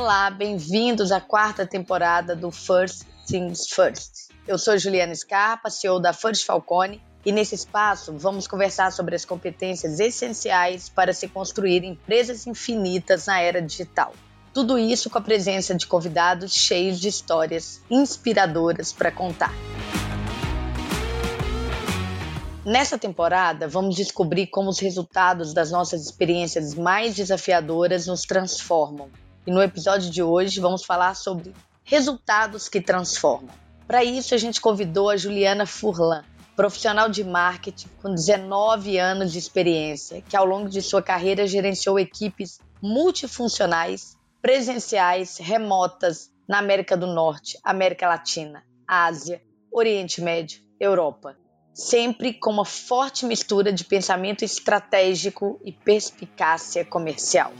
Olá, bem-vindos à quarta temporada do First Things First. Eu sou Juliana Scarpa, CEO da First Falcone, e nesse espaço vamos conversar sobre as competências essenciais para se construir empresas infinitas na era digital. Tudo isso com a presença de convidados cheios de histórias inspiradoras para contar. Nessa temporada, vamos descobrir como os resultados das nossas experiências mais desafiadoras nos transformam. E no episódio de hoje, vamos falar sobre resultados que transformam. Para isso, a gente convidou a Juliana Furlan, profissional de marketing com 19 anos de experiência, que ao longo de sua carreira gerenciou equipes multifuncionais, presenciais, remotas na América do Norte, América Latina, Ásia, Oriente Médio, Europa sempre com uma forte mistura de pensamento estratégico e perspicácia comercial.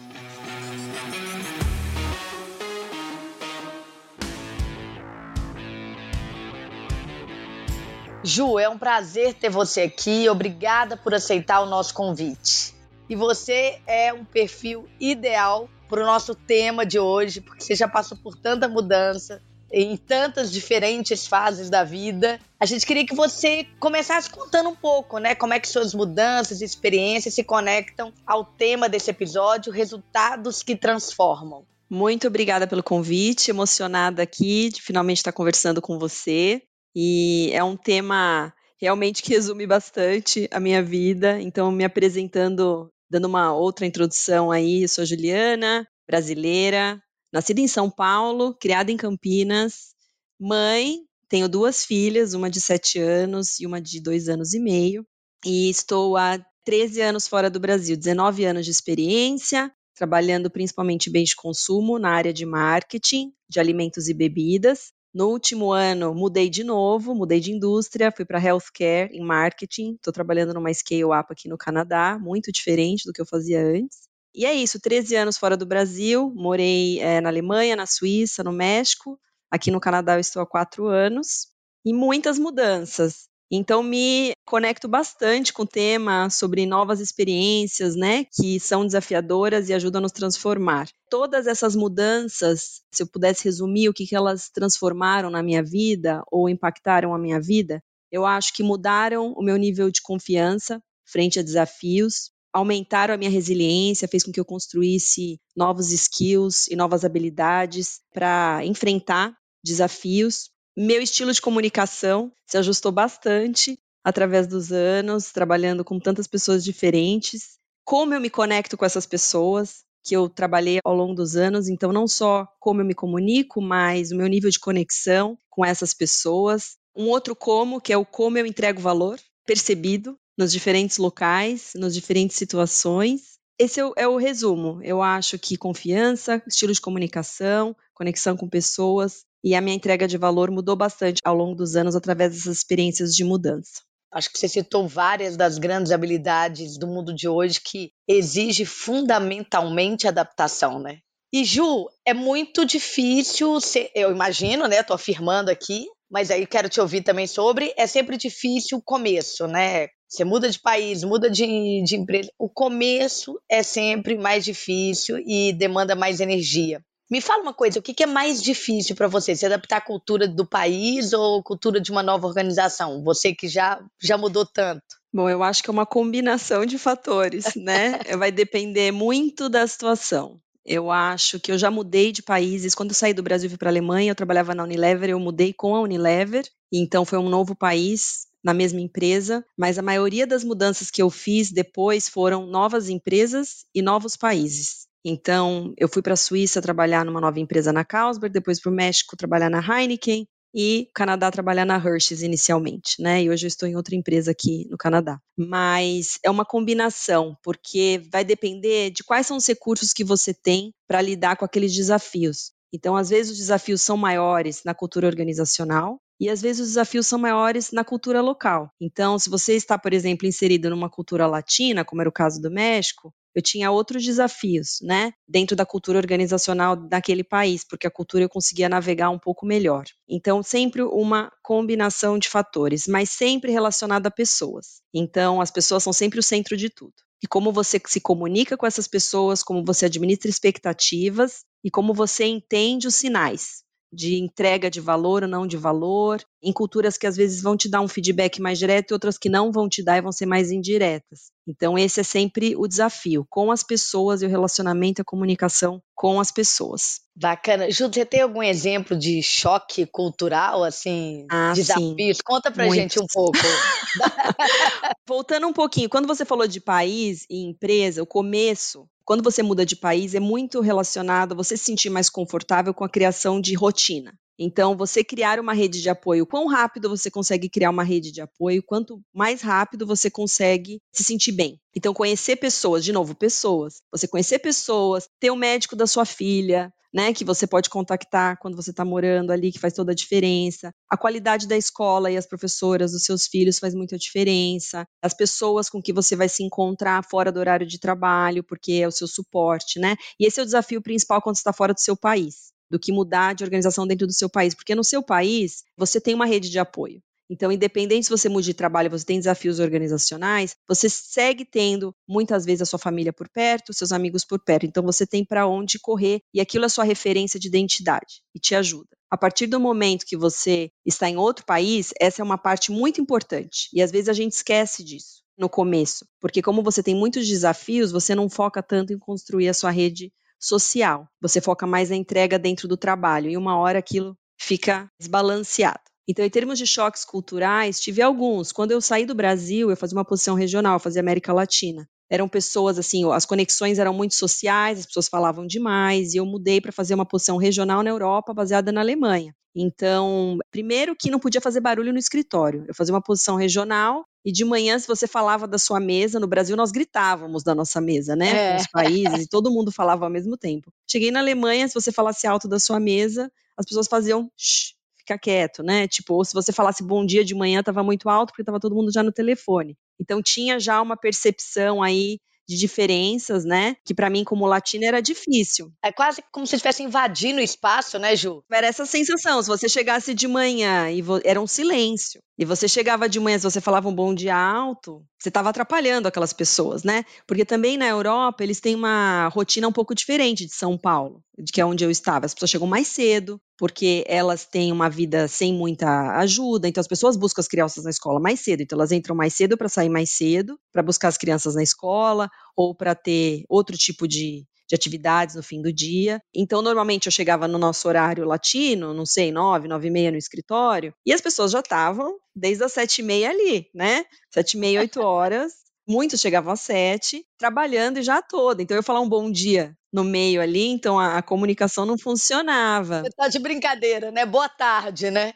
Ju, é um prazer ter você aqui. Obrigada por aceitar o nosso convite. E você é um perfil ideal para o nosso tema de hoje, porque você já passou por tanta mudança, em tantas diferentes fases da vida. A gente queria que você começasse contando um pouco, né? Como é que suas mudanças e experiências se conectam ao tema desse episódio, resultados que transformam. Muito obrigada pelo convite, emocionada aqui de finalmente estar conversando com você. E é um tema realmente que resume bastante a minha vida. Então, me apresentando, dando uma outra introdução aí, sou Juliana, brasileira, Nascida em São Paulo, criada em Campinas, mãe, tenho duas filhas, uma de sete anos e uma de dois anos e meio, e estou há 13 anos fora do Brasil, 19 anos de experiência, trabalhando principalmente bens de consumo na área de marketing, de alimentos e bebidas. No último ano, mudei de novo, mudei de indústria, fui para healthcare em marketing. Estou trabalhando numa scale-up aqui no Canadá, muito diferente do que eu fazia antes. E é isso, 13 anos fora do Brasil, morei é, na Alemanha, na Suíça, no México, aqui no Canadá eu estou há quatro anos, e muitas mudanças. Então me conecto bastante com o tema sobre novas experiências, né, que são desafiadoras e ajudam a nos transformar. Todas essas mudanças, se eu pudesse resumir o que, que elas transformaram na minha vida ou impactaram a minha vida, eu acho que mudaram o meu nível de confiança frente a desafios, aumentaram a minha resiliência, fez com que eu construísse novos skills e novas habilidades para enfrentar desafios. Meu estilo de comunicação se ajustou bastante através dos anos, trabalhando com tantas pessoas diferentes. Como eu me conecto com essas pessoas que eu trabalhei ao longo dos anos, então não só como eu me comunico, mas o meu nível de conexão com essas pessoas. Um outro como, que é o como eu entrego valor percebido nos diferentes locais, nas diferentes situações. Esse é o, é o, resumo. Eu acho que confiança, estilo de comunicação, conexão com pessoas e a minha entrega de valor mudou bastante ao longo dos anos através dessas experiências de mudança. Acho que você citou várias das grandes habilidades do mundo de hoje que exige fundamentalmente adaptação, né? E Ju, é muito difícil, ser, eu imagino, né? Estou afirmando aqui, mas aí quero te ouvir também sobre. É sempre difícil o começo, né? Você muda de país, muda de, de empresa. O começo é sempre mais difícil e demanda mais energia. Me fala uma coisa, o que é mais difícil para você? Se adaptar à cultura do país ou cultura de uma nova organização? Você que já, já mudou tanto. Bom, eu acho que é uma combinação de fatores, né? Vai depender muito da situação. Eu acho que eu já mudei de países. Quando eu saí do Brasil e fui para a Alemanha, eu trabalhava na Unilever, eu mudei com a Unilever. Então foi um novo país na mesma empresa, mas a maioria das mudanças que eu fiz depois foram novas empresas e novos países. Então, eu fui para a Suíça trabalhar numa nova empresa na Carlsberg, depois para o México trabalhar na Heineken e Canadá trabalhar na Hershey's inicialmente, né? E hoje eu estou em outra empresa aqui no Canadá. Mas é uma combinação, porque vai depender de quais são os recursos que você tem para lidar com aqueles desafios. Então, às vezes, os desafios são maiores na cultura organizacional, e às vezes os desafios são maiores na cultura local. Então, se você está, por exemplo, inserido numa cultura latina, como era o caso do México, eu tinha outros desafios, né, dentro da cultura organizacional daquele país, porque a cultura eu conseguia navegar um pouco melhor. Então, sempre uma combinação de fatores, mas sempre relacionada a pessoas. Então, as pessoas são sempre o centro de tudo. E como você se comunica com essas pessoas, como você administra expectativas, e como você entende os sinais de entrega de valor ou não de valor, em culturas que às vezes vão te dar um feedback mais direto e outras que não vão te dar e vão ser mais indiretas. Então, esse é sempre o desafio com as pessoas e o relacionamento e a comunicação com as pessoas. Bacana. Ju, você tem algum exemplo de choque cultural, assim, ah, desafios? Sim. Conta pra Muitos. gente um pouco. Voltando um pouquinho, quando você falou de país e empresa, o começo quando você muda de país, é muito relacionado a você se sentir mais confortável com a criação de rotina. Então, você criar uma rede de apoio, quão rápido você consegue criar uma rede de apoio, quanto mais rápido você consegue se sentir bem. Então, conhecer pessoas, de novo, pessoas. Você conhecer pessoas, ter o médico da sua filha, né, que você pode contactar quando você está morando ali, que faz toda a diferença. A qualidade da escola e as professoras dos seus filhos faz muita diferença. As pessoas com que você vai se encontrar fora do horário de trabalho, porque é o seu suporte, né? E esse é o desafio principal quando você está fora do seu país do que mudar de organização dentro do seu país, porque no seu país você tem uma rede de apoio. Então, independente se você mude de trabalho, você tem desafios organizacionais, você segue tendo muitas vezes a sua família por perto, seus amigos por perto. Então, você tem para onde correr e aquilo é sua referência de identidade e te ajuda. A partir do momento que você está em outro país, essa é uma parte muito importante e às vezes a gente esquece disso no começo, porque como você tem muitos desafios, você não foca tanto em construir a sua rede social. Você foca mais na entrega dentro do trabalho e uma hora aquilo fica desbalanceado. Então, em termos de choques culturais, tive alguns. Quando eu saí do Brasil, eu fazia uma posição regional, fazia América Latina. Eram pessoas assim, as conexões eram muito sociais, as pessoas falavam demais, e eu mudei para fazer uma posição regional na Europa, baseada na Alemanha. Então, primeiro que não podia fazer barulho no escritório. Eu fazia uma posição regional e de manhã, se você falava da sua mesa, no Brasil nós gritávamos da nossa mesa, né? É. Nos países, e todo mundo falava ao mesmo tempo. Cheguei na Alemanha, se você falasse alto da sua mesa, as pessoas faziam shh, fica quieto, né? Tipo, ou se você falasse bom dia de manhã, estava muito alto, porque estava todo mundo já no telefone. Então tinha já uma percepção aí de diferenças, né? Que para mim, como latina, era difícil. É quase como se estivesse invadindo o espaço, né, Ju? Era essa sensação. Se você chegasse de manhã e era um silêncio, e você chegava de manhã, se você falava um bom dia alto, você estava atrapalhando aquelas pessoas, né? Porque também na Europa eles têm uma rotina um pouco diferente de São Paulo, de que é onde eu estava. As pessoas chegam mais cedo, porque elas têm uma vida sem muita ajuda, então as pessoas buscam as crianças na escola mais cedo, então elas entram mais cedo para sair mais cedo, para buscar as crianças na escola ou para ter outro tipo de de atividades no fim do dia. Então, normalmente eu chegava no nosso horário latino, não sei, nove, nove e meia no escritório, e as pessoas já estavam desde as sete e meia ali, né? Sete e meia, oito horas. Muitos chegavam às sete, trabalhando e já toda. Então, eu falar um bom dia no meio ali, então a, a comunicação não funcionava. Você tá de brincadeira, né? Boa tarde, né?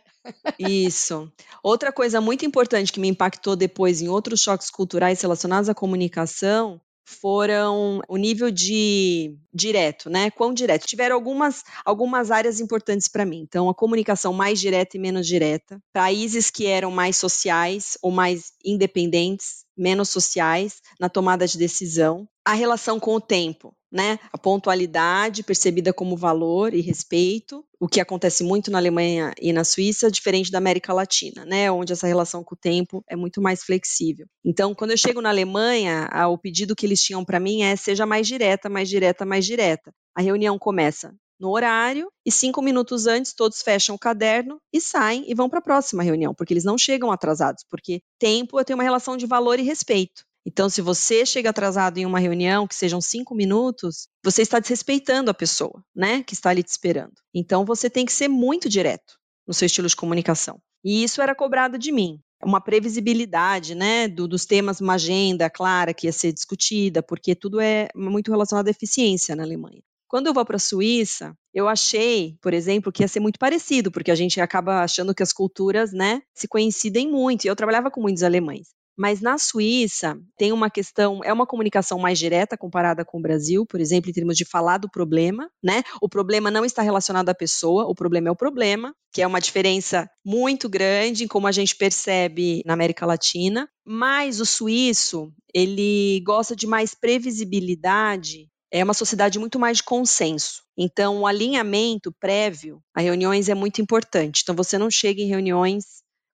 Isso. Outra coisa muito importante que me impactou depois em outros choques culturais relacionados à comunicação foram o nível de direto, né? Quão direto. Tiveram algumas, algumas áreas importantes para mim. Então, a comunicação mais direta e menos direta. Países que eram mais sociais ou mais independentes, menos sociais na tomada de decisão. A relação com o tempo né? A pontualidade percebida como valor e respeito, o que acontece muito na Alemanha e na Suíça, diferente da América Latina, né? Onde essa relação com o tempo é muito mais flexível. Então, quando eu chego na Alemanha, o pedido que eles tinham para mim é seja mais direta, mais direta, mais direta. A reunião começa no horário e cinco minutos antes todos fecham o caderno e saem e vão para a próxima reunião, porque eles não chegam atrasados, porque tempo eu tenho uma relação de valor e respeito. Então, se você chega atrasado em uma reunião, que sejam cinco minutos, você está desrespeitando a pessoa, né, que está ali te esperando. Então, você tem que ser muito direto no seu estilo de comunicação. E isso era cobrado de mim. Uma previsibilidade, né, do, dos temas, uma agenda clara que ia ser discutida, porque tudo é muito relacionado à eficiência na Alemanha. Quando eu vou para a Suíça, eu achei, por exemplo, que ia ser muito parecido, porque a gente acaba achando que as culturas, né, se coincidem muito. E eu trabalhava com muitos alemães. Mas na Suíça tem uma questão, é uma comunicação mais direta comparada com o Brasil, por exemplo, em termos de falar do problema, né? O problema não está relacionado à pessoa, o problema é o problema, que é uma diferença muito grande em como a gente percebe na América Latina. Mas o suíço, ele gosta de mais previsibilidade é uma sociedade muito mais de consenso. Então, o alinhamento prévio a reuniões é muito importante. Então, você não chega em reuniões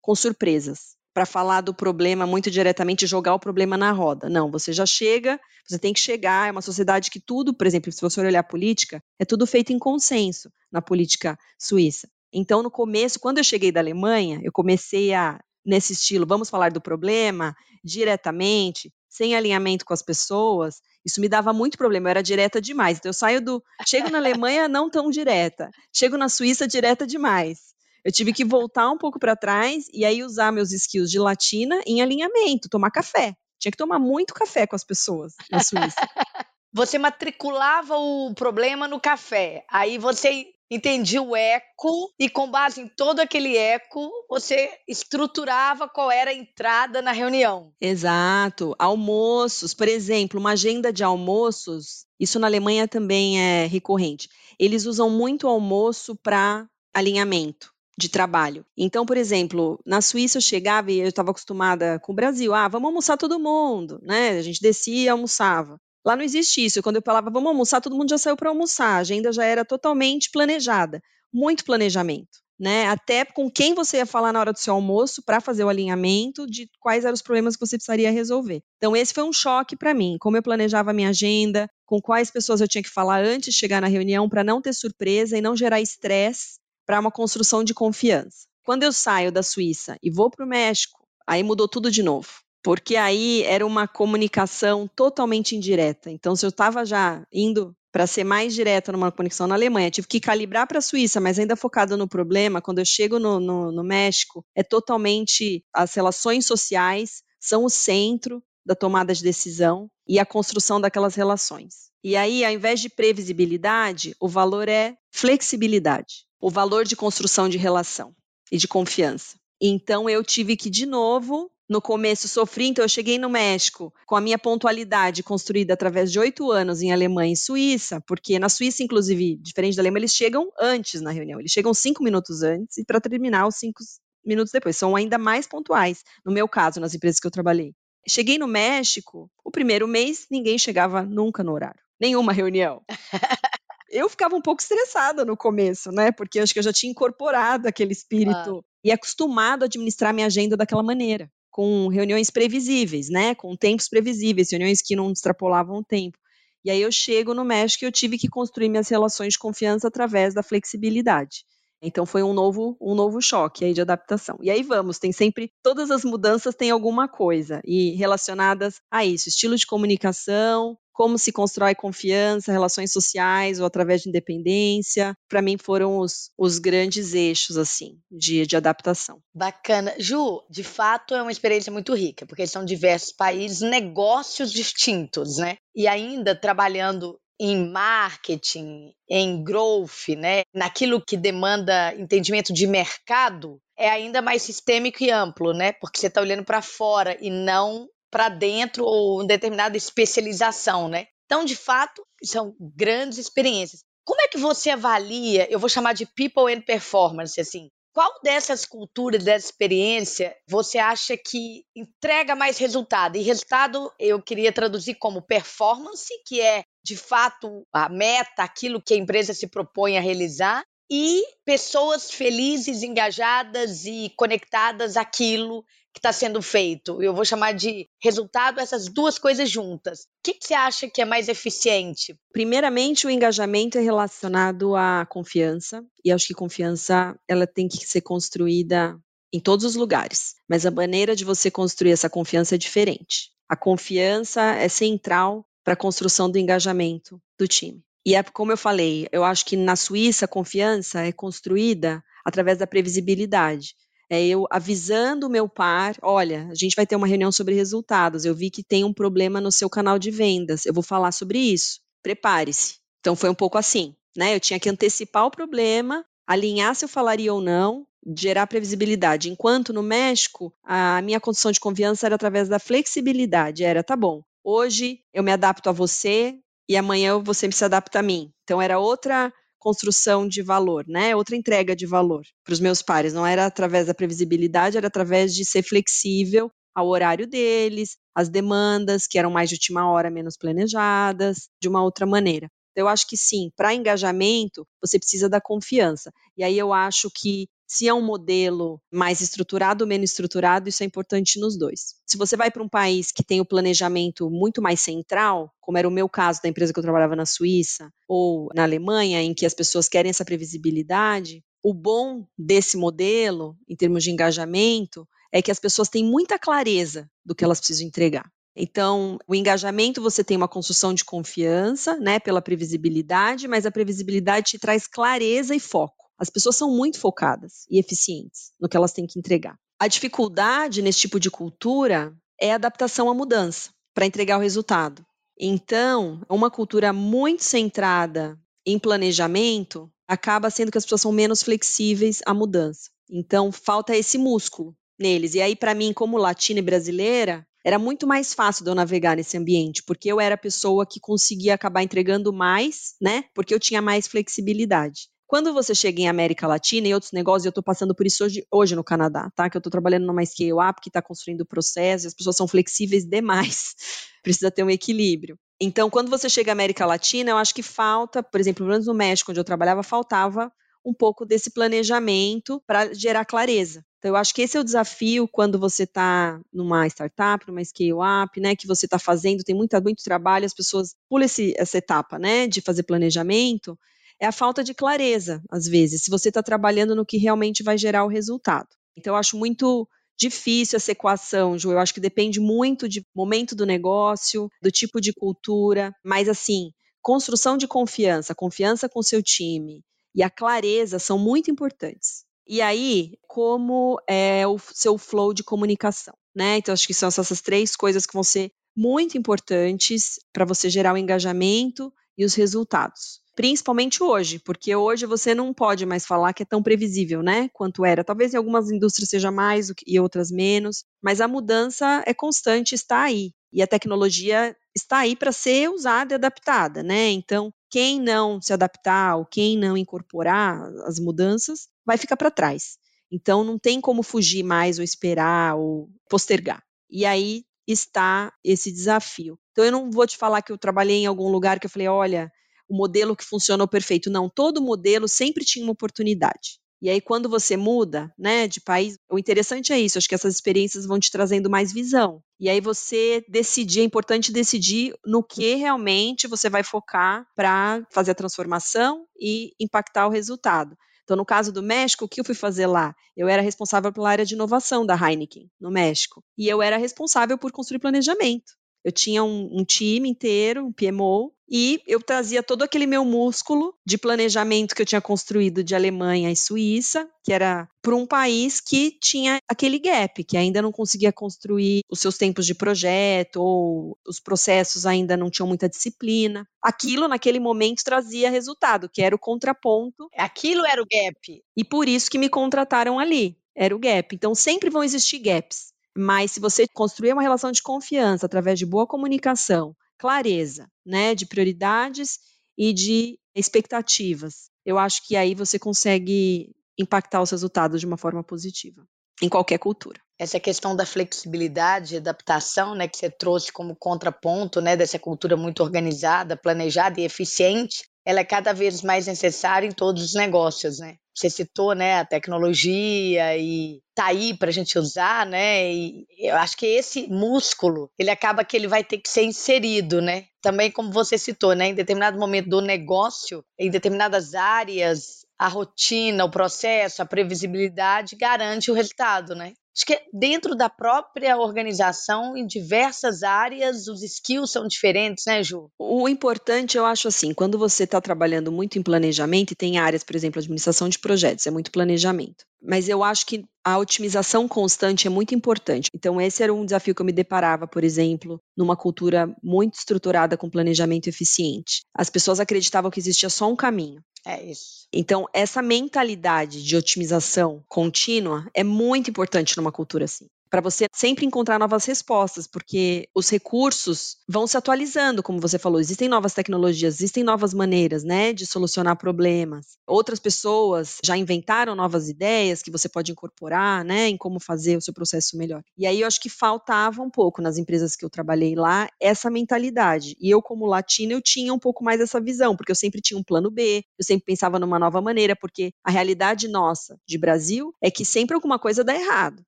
com surpresas para falar do problema muito diretamente jogar o problema na roda. Não, você já chega, você tem que chegar, é uma sociedade que tudo, por exemplo, se você olhar a política, é tudo feito em consenso na política suíça. Então, no começo, quando eu cheguei da Alemanha, eu comecei a nesse estilo, vamos falar do problema diretamente, sem alinhamento com as pessoas, isso me dava muito problema, eu era direta demais. Então eu saio do, chego na Alemanha não tão direta, chego na Suíça direta demais. Eu tive que voltar um pouco para trás e aí usar meus skills de latina em alinhamento, tomar café. Tinha que tomar muito café com as pessoas na Suíça. Você matriculava o problema no café. Aí você entendia o eco e com base em todo aquele eco, você estruturava qual era a entrada na reunião. Exato. Almoços, por exemplo, uma agenda de almoços, isso na Alemanha também é recorrente. Eles usam muito almoço para alinhamento de trabalho. Então, por exemplo, na Suíça eu chegava e eu estava acostumada com o Brasil, ah, vamos almoçar todo mundo, né? A gente descia e almoçava. Lá não existe isso. Quando eu falava vamos almoçar, todo mundo já saiu para almoçar. A agenda já era totalmente planejada, muito planejamento. Né? Até com quem você ia falar na hora do seu almoço para fazer o alinhamento de quais eram os problemas que você precisaria resolver. Então esse foi um choque para mim, como eu planejava a minha agenda, com quais pessoas eu tinha que falar antes de chegar na reunião para não ter surpresa e não gerar estresse para uma construção de confiança. Quando eu saio da Suíça e vou para o México, aí mudou tudo de novo. Porque aí era uma comunicação totalmente indireta. Então, se eu estava já indo para ser mais direta numa conexão na Alemanha, tive que calibrar para a Suíça, mas ainda focado no problema, quando eu chego no, no, no México, é totalmente as relações sociais são o centro da tomada de decisão e a construção daquelas relações. E aí, ao invés de previsibilidade, o valor é flexibilidade o valor de construção de relação e de confiança. Então eu tive que, de novo, no começo sofri, então eu cheguei no México com a minha pontualidade construída através de oito anos em Alemanha e Suíça, porque na Suíça, inclusive, diferente da Alemanha, eles chegam antes na reunião, eles chegam cinco minutos antes e para terminar os cinco minutos depois, são ainda mais pontuais, no meu caso, nas empresas que eu trabalhei. Cheguei no México, o primeiro mês ninguém chegava nunca no horário, nenhuma reunião. eu ficava um pouco estressada no começo, né? Porque acho que eu já tinha incorporado aquele espírito claro. e acostumado a administrar minha agenda daquela maneira, com reuniões previsíveis, né? Com tempos previsíveis, reuniões que não extrapolavam o tempo. E aí eu chego no México e eu tive que construir minhas relações de confiança através da flexibilidade. Então foi um novo, um novo choque aí de adaptação. E aí vamos, tem sempre todas as mudanças têm alguma coisa e relacionadas a isso, estilo de comunicação, como se constrói confiança, relações sociais ou através de independência. Para mim foram os, os grandes eixos assim de, de adaptação. Bacana. Ju, de fato é uma experiência muito rica, porque são diversos países, negócios distintos, né? E ainda trabalhando em marketing, em growth, né, naquilo que demanda entendimento de mercado, é ainda mais sistêmico e amplo, né? Porque você está olhando para fora e não para dentro ou uma determinada especialização, né? Então, de fato, são grandes experiências. Como é que você avalia, eu vou chamar de people and performance, assim, qual dessas culturas, dessa experiência, você acha que entrega mais resultado? E resultado eu queria traduzir como performance, que é de fato a meta, aquilo que a empresa se propõe a realizar, e pessoas felizes, engajadas e conectadas àquilo que está sendo feito. Eu vou chamar de resultado essas duas coisas juntas. O que, que, você acha que é mais eficiente? Primeiramente, o engajamento é relacionado à confiança e acho que confiança ela tem que ser construída em todos os lugares, mas a maneira de você construir essa confiança é diferente. A confiança é central para a construção do engajamento do time. E é como eu falei, eu acho que na Suíça a confiança é construída através da previsibilidade. É eu avisando o meu par, olha, a gente vai ter uma reunião sobre resultados. Eu vi que tem um problema no seu canal de vendas. Eu vou falar sobre isso. Prepare-se. Então foi um pouco assim, né? Eu tinha que antecipar o problema, alinhar se eu falaria ou não, gerar previsibilidade. Enquanto no México, a minha condição de confiança era através da flexibilidade. Era, tá bom, hoje eu me adapto a você e amanhã você se adapta a mim. Então era outra construção de valor, né? Outra entrega de valor para os meus pares. Não era através da previsibilidade, era através de ser flexível ao horário deles, as demandas que eram mais de última hora, menos planejadas, de uma outra maneira. Então, eu acho que sim, para engajamento, você precisa da confiança. E aí eu acho que se é um modelo mais estruturado ou menos estruturado, isso é importante nos dois. Se você vai para um país que tem o planejamento muito mais central, como era o meu caso da empresa que eu trabalhava na Suíça ou na Alemanha, em que as pessoas querem essa previsibilidade, o bom desse modelo, em termos de engajamento, é que as pessoas têm muita clareza do que elas precisam entregar. Então, o engajamento você tem uma construção de confiança, né, pela previsibilidade, mas a previsibilidade te traz clareza e foco. As pessoas são muito focadas e eficientes no que elas têm que entregar. A dificuldade nesse tipo de cultura é a adaptação à mudança para entregar o resultado. Então, uma cultura muito centrada em planejamento acaba sendo que as pessoas são menos flexíveis à mudança. Então, falta esse músculo neles. E aí, para mim, como latina e brasileira, era muito mais fácil de eu navegar nesse ambiente, porque eu era a pessoa que conseguia acabar entregando mais, né? Porque eu tinha mais flexibilidade. Quando você chega em América Latina e outros negócios, eu estou passando por isso hoje, hoje no Canadá, tá? Que eu estou trabalhando numa scale up que está construindo o processo, e as pessoas são flexíveis demais. Precisa ter um equilíbrio. Então, quando você chega à América Latina, eu acho que falta, por exemplo, pelo menos no México, onde eu trabalhava, faltava um pouco desse planejamento para gerar clareza. Então, eu acho que esse é o desafio quando você está numa startup, numa scale-up, né, que você está fazendo, tem muito, muito trabalho, as pessoas pulam esse, essa etapa, né, de fazer planejamento, é a falta de clareza, às vezes, se você está trabalhando no que realmente vai gerar o resultado. Então, eu acho muito difícil essa equação, Ju. Eu acho que depende muito de momento do negócio, do tipo de cultura, mas assim, construção de confiança, confiança com seu time e a clareza são muito importantes. E aí, como é o seu flow de comunicação, né? Então, acho que são essas três coisas que vão ser muito importantes para você gerar o engajamento e os resultados principalmente hoje, porque hoje você não pode mais falar que é tão previsível, né, quanto era. Talvez em algumas indústrias seja mais e outras menos, mas a mudança é constante, está aí. E a tecnologia está aí para ser usada e adaptada, né? Então, quem não se adaptar ou quem não incorporar as mudanças vai ficar para trás. Então, não tem como fugir mais ou esperar ou postergar. E aí está esse desafio. Então, eu não vou te falar que eu trabalhei em algum lugar que eu falei, olha, o modelo que funcionou perfeito. Não, todo modelo sempre tinha uma oportunidade. E aí, quando você muda, né, de país, o interessante é isso, acho que essas experiências vão te trazendo mais visão. E aí você decidir, é importante decidir no que realmente você vai focar para fazer a transformação e impactar o resultado. Então, no caso do México, o que eu fui fazer lá? Eu era responsável pela área de inovação da Heineken, no México. E eu era responsável por construir planejamento. Eu tinha um, um time inteiro, um PMO, e eu trazia todo aquele meu músculo de planejamento que eu tinha construído de Alemanha e Suíça, que era para um país que tinha aquele gap, que ainda não conseguia construir os seus tempos de projeto, ou os processos ainda não tinham muita disciplina. Aquilo, naquele momento, trazia resultado, que era o contraponto. Aquilo era o gap. E por isso que me contrataram ali. Era o gap. Então, sempre vão existir gaps. Mas se você construir uma relação de confiança através de boa comunicação, clareza, né, de prioridades e de expectativas. Eu acho que aí você consegue impactar os resultados de uma forma positiva em qualquer cultura. Essa questão da flexibilidade, adaptação, né, que você trouxe como contraponto, né, dessa cultura muito organizada, planejada e eficiente, ela é cada vez mais necessária em todos os negócios, né? Você citou, né, a tecnologia e tá aí para a gente usar, né? E eu acho que esse músculo, ele acaba que ele vai ter que ser inserido, né? Também como você citou, né, em determinado momento do negócio, em determinadas áreas, a rotina, o processo, a previsibilidade garante o resultado, né? Acho que dentro da própria organização, em diversas áreas, os skills são diferentes, né, Ju? O importante, eu acho assim, quando você está trabalhando muito em planejamento, e tem áreas, por exemplo, administração de projetos, é muito planejamento. Mas eu acho que a otimização constante é muito importante. Então, esse era um desafio que eu me deparava, por exemplo, numa cultura muito estruturada com planejamento eficiente. As pessoas acreditavam que existia só um caminho. É isso. Então, essa mentalidade de otimização contínua é muito importante numa cultura assim. Para você sempre encontrar novas respostas, porque os recursos vão se atualizando, como você falou, existem novas tecnologias, existem novas maneiras, né, de solucionar problemas. Outras pessoas já inventaram novas ideias que você pode incorporar, né, em como fazer o seu processo melhor. E aí eu acho que faltava um pouco nas empresas que eu trabalhei lá essa mentalidade. E eu como latina eu tinha um pouco mais essa visão, porque eu sempre tinha um plano B, eu sempre pensava numa nova maneira, porque a realidade nossa de Brasil é que sempre alguma coisa dá errado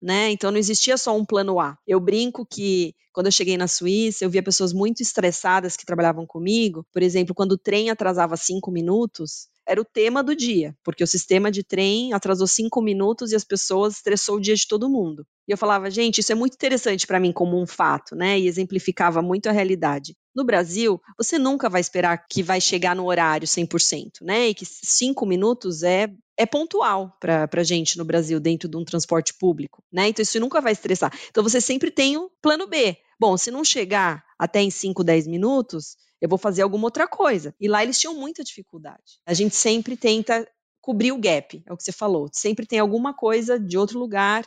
né? Então não existia só um plano A. Eu brinco que quando eu cheguei na Suíça, eu via pessoas muito estressadas que trabalhavam comigo. Por exemplo, quando o trem atrasava cinco minutos, era o tema do dia, porque o sistema de trem atrasou cinco minutos e as pessoas estressou o dia de todo mundo. E eu falava, gente, isso é muito interessante para mim como um fato, né? E exemplificava muito a realidade. No Brasil, você nunca vai esperar que vai chegar no horário 100%, né? E que cinco minutos é é pontual para a gente no Brasil, dentro de um transporte público, né? Então isso nunca vai estressar. Então você sempre tem um plano B. Bom, se não chegar até em 5, 10 minutos, eu vou fazer alguma outra coisa. E lá eles tinham muita dificuldade. A gente sempre tenta cobrir o gap, é o que você falou. Sempre tem alguma coisa de outro lugar,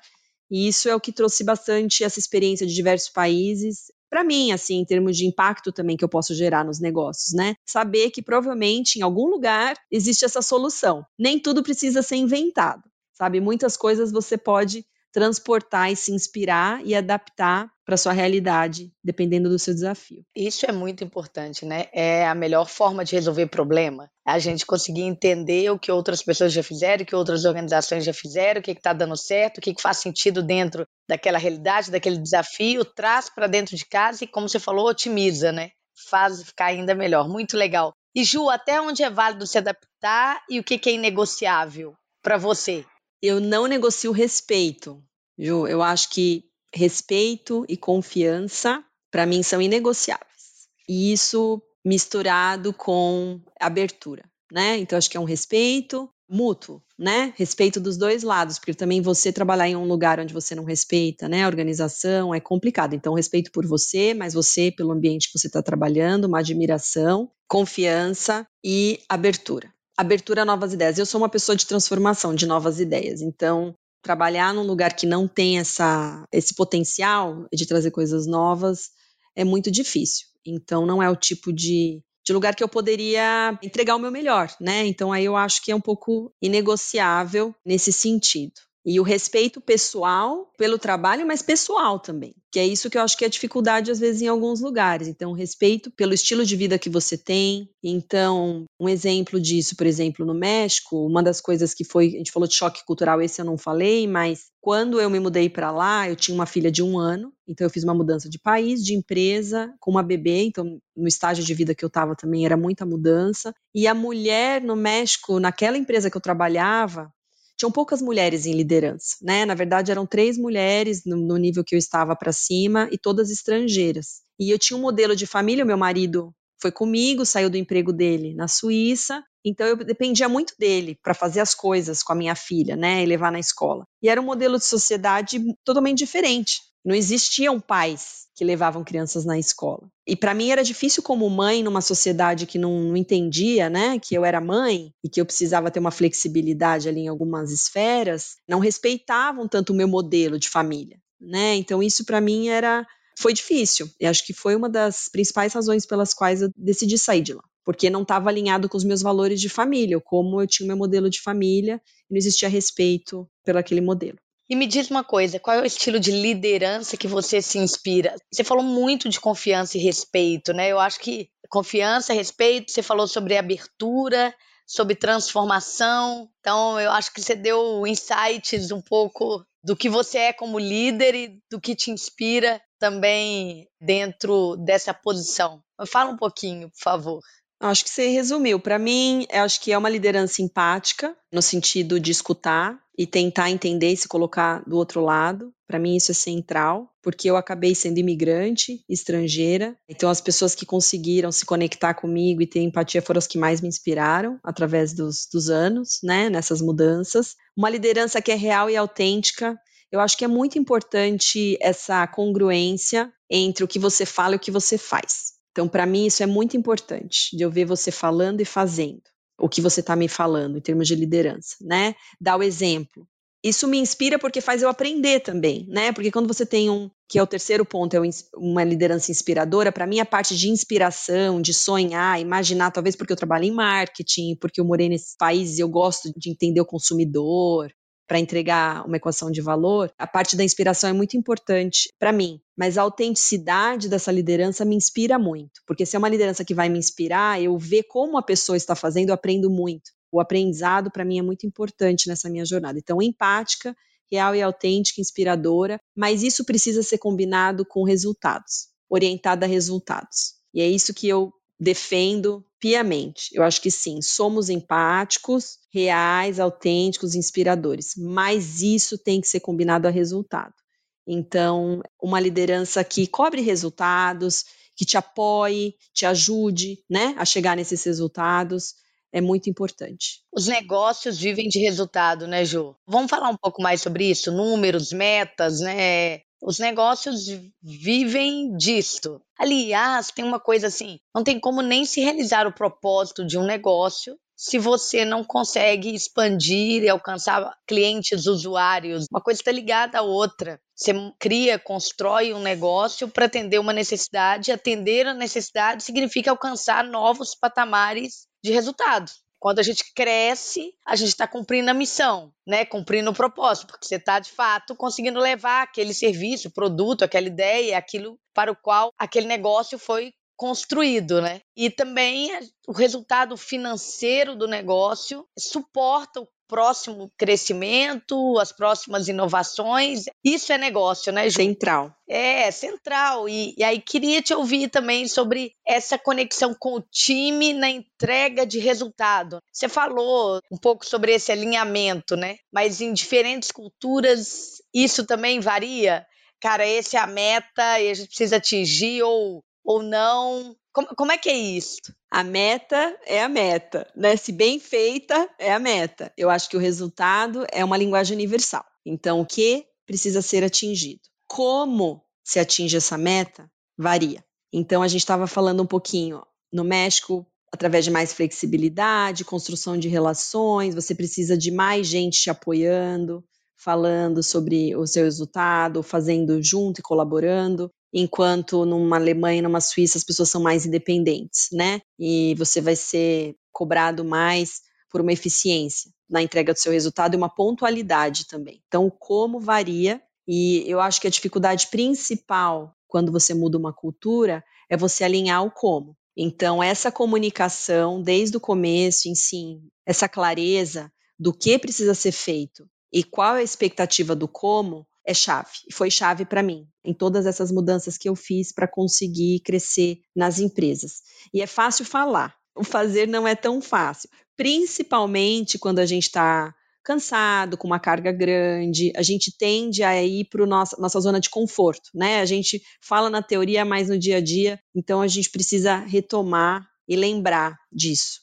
e isso é o que trouxe bastante essa experiência de diversos países para mim, assim, em termos de impacto também que eu posso gerar nos negócios, né? Saber que provavelmente em algum lugar existe essa solução. Nem tudo precisa ser inventado, sabe? Muitas coisas você pode transportar e se inspirar e adaptar para sua realidade, dependendo do seu desafio. Isso é muito importante, né? É a melhor forma de resolver problema. A gente conseguir entender o que outras pessoas já fizeram, o que outras organizações já fizeram, o que está dando certo, o que, que faz sentido dentro daquela realidade, daquele desafio, traz para dentro de casa e, como você falou, otimiza, né? Faz ficar ainda melhor. Muito legal. E Ju, até onde é válido se adaptar e o que, que é inegociável para você? Eu não negocio respeito, Ju. Eu acho que respeito e confiança, para mim, são inegociáveis. E isso misturado com abertura, né? Então, acho que é um respeito mútuo, né? Respeito dos dois lados, porque também você trabalhar em um lugar onde você não respeita, né? A organização é complicado. Então, respeito por você, mas você pelo ambiente que você está trabalhando, uma admiração, confiança e abertura. Abertura a novas ideias. Eu sou uma pessoa de transformação, de novas ideias. Então, trabalhar num lugar que não tem essa, esse potencial de trazer coisas novas é muito difícil. Então, não é o tipo de, de lugar que eu poderia entregar o meu melhor, né? Então, aí eu acho que é um pouco inegociável nesse sentido. E o respeito pessoal pelo trabalho, mas pessoal também. Que é isso que eu acho que é dificuldade, às vezes, em alguns lugares. Então, respeito pelo estilo de vida que você tem. Então, um exemplo disso, por exemplo, no México, uma das coisas que foi, a gente falou de choque cultural, esse eu não falei, mas quando eu me mudei para lá, eu tinha uma filha de um ano, então eu fiz uma mudança de país, de empresa, com uma bebê, então no estágio de vida que eu estava também era muita mudança. E a mulher no México, naquela empresa que eu trabalhava, tinham poucas mulheres em liderança, né? Na verdade, eram três mulheres no, no nível que eu estava para cima e todas estrangeiras. E eu tinha um modelo de família, meu marido foi comigo, saiu do emprego dele na Suíça, então eu dependia muito dele para fazer as coisas com a minha filha, né, e levar na escola. E era um modelo de sociedade totalmente diferente. Não existiam pais que levavam crianças na escola. E para mim era difícil como mãe numa sociedade que não, não, entendia, né, que eu era mãe e que eu precisava ter uma flexibilidade ali em algumas esferas, não respeitavam tanto o meu modelo de família, né? Então isso para mim era foi difícil. E acho que foi uma das principais razões pelas quais eu decidi sair de lá, porque não estava alinhado com os meus valores de família, como eu tinha o meu modelo de família e não existia respeito pelo aquele modelo. E me diz uma coisa, qual é o estilo de liderança que você se inspira? Você falou muito de confiança e respeito, né? Eu acho que confiança, respeito, você falou sobre abertura, sobre transformação. Então, eu acho que você deu insights um pouco do que você é como líder e do que te inspira também dentro dessa posição. Fala um pouquinho, por favor. Acho que você resumiu. Para mim, acho que é uma liderança empática, no sentido de escutar e tentar entender e se colocar do outro lado. Para mim, isso é central, porque eu acabei sendo imigrante, estrangeira. Então, as pessoas que conseguiram se conectar comigo e ter empatia foram as que mais me inspiraram através dos, dos anos, né, nessas mudanças. Uma liderança que é real e autêntica. Eu acho que é muito importante essa congruência entre o que você fala e o que você faz. Então, para mim, isso é muito importante, de eu ver você falando e fazendo o que você está me falando em termos de liderança, né? Dar o exemplo. isso me inspira porque faz eu aprender também, né? Porque quando você tem um, que é o terceiro ponto, é uma liderança inspiradora, para mim a parte de inspiração, de sonhar, imaginar, talvez porque eu trabalho em marketing, porque eu morei nesse país e eu gosto de entender o consumidor, para entregar uma equação de valor, a parte da inspiração é muito importante para mim. Mas a autenticidade dessa liderança me inspira muito, porque se é uma liderança que vai me inspirar, eu ver como a pessoa está fazendo, eu aprendo muito. O aprendizado para mim é muito importante nessa minha jornada. Então, empática, real e autêntica, inspiradora, mas isso precisa ser combinado com resultados, orientada a resultados. E é isso que eu defendo piamente. Eu acho que sim, somos empáticos, reais, autênticos, inspiradores, mas isso tem que ser combinado a resultado. Então, uma liderança que cobre resultados, que te apoie, te ajude, né, a chegar nesses resultados, é muito importante. Os negócios vivem de resultado, né, Ju? Vamos falar um pouco mais sobre isso? Números, metas, né? Os negócios vivem disto. Aliás, tem uma coisa assim: não tem como nem se realizar o propósito de um negócio se você não consegue expandir e alcançar clientes, usuários. Uma coisa está ligada à outra. Você cria, constrói um negócio para atender uma necessidade. Atender a necessidade significa alcançar novos patamares de resultados. Quando a gente cresce, a gente está cumprindo a missão, né? Cumprindo o propósito, porque você está de fato conseguindo levar aquele serviço, produto, aquela ideia, aquilo para o qual aquele negócio foi construído, né? E também o resultado financeiro do negócio suporta o próximo crescimento, as próximas inovações. Isso é negócio, né, Ju? Central. É, central. E, e, aí queria te ouvir também sobre essa conexão com o time na entrega de resultado. Você falou um pouco sobre esse alinhamento, né? Mas em diferentes culturas isso também varia. Cara, esse é a meta e a gente precisa atingir ou, ou não. Como, como é que é isso? A meta é a meta, né? Se bem feita, é a meta. Eu acho que o resultado é uma linguagem universal. Então, o que precisa ser atingido? Como se atinge essa meta varia. Então, a gente estava falando um pouquinho no México, através de mais flexibilidade, construção de relações, você precisa de mais gente te apoiando, falando sobre o seu resultado, fazendo junto e colaborando enquanto numa Alemanha numa Suíça as pessoas são mais independentes, né? E você vai ser cobrado mais por uma eficiência na entrega do seu resultado e uma pontualidade também. Então, o como varia e eu acho que a dificuldade principal quando você muda uma cultura é você alinhar o como. Então, essa comunicação desde o começo, em si, essa clareza do que precisa ser feito e qual é a expectativa do como, é chave. Foi chave para mim em todas essas mudanças que eu fiz para conseguir crescer nas empresas. E é fácil falar, o fazer não é tão fácil, principalmente quando a gente está cansado, com uma carga grande, a gente tende a ir para nossa nossa zona de conforto, né? A gente fala na teoria, mas no dia a dia, então a gente precisa retomar e lembrar disso.